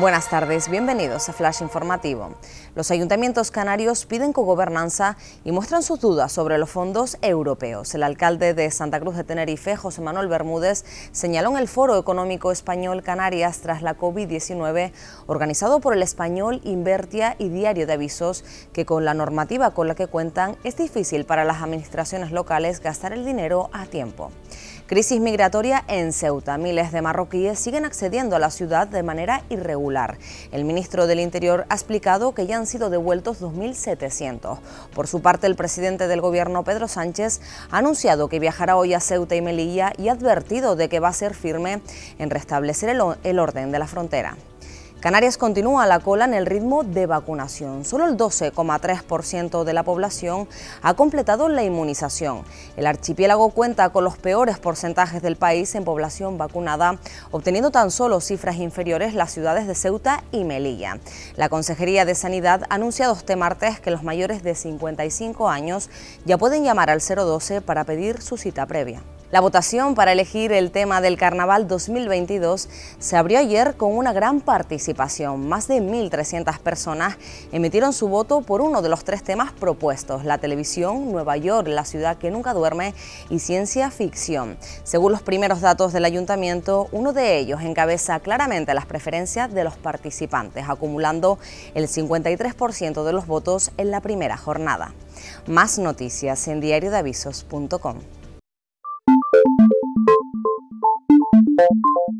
Buenas tardes, bienvenidos a Flash Informativo. Los ayuntamientos canarios piden cogobernanza y muestran sus dudas sobre los fondos europeos. El alcalde de Santa Cruz de Tenerife, José Manuel Bermúdez, señaló en el Foro Económico Español Canarias tras la COVID-19, organizado por el Español, Invertia y Diario de Avisos, que con la normativa con la que cuentan es difícil para las administraciones locales gastar el dinero a tiempo. Crisis migratoria en Ceuta. Miles de marroquíes siguen accediendo a la ciudad de manera irregular. El ministro del Interior ha explicado que ya han sido devueltos 2.700. Por su parte, el presidente del gobierno, Pedro Sánchez, ha anunciado que viajará hoy a Ceuta y Melilla y ha advertido de que va a ser firme en restablecer el, orden de la frontera. Canarias continúa la cola en el ritmo de vacunación. Solo el 12,3% de la población ha completado la inmunización. El archipiélago cuenta con los peores porcentajes del país en población vacunada, obteniendo tan solo cifras inferiores las ciudades de Ceuta y Melilla. La Consejería de Sanidad ha este martes que los mayores de 55 años ya pueden llamar al 012 para pedir su cita previa. La votación para elegir el tema del Carnaval 2022 se abrió ayer con una gran participación. Más de 1.300 personas emitieron su voto por uno de los tres temas propuestos, la televisión, Nueva York, la ciudad que nunca duerme y ciencia ficción. Según los primeros datos del ayuntamiento, uno de ellos encabeza claramente las preferencias de los participantes, acumulando el 53% de los votos en la primera jornada. Más noticias en diariodeavisos.com. Thank you.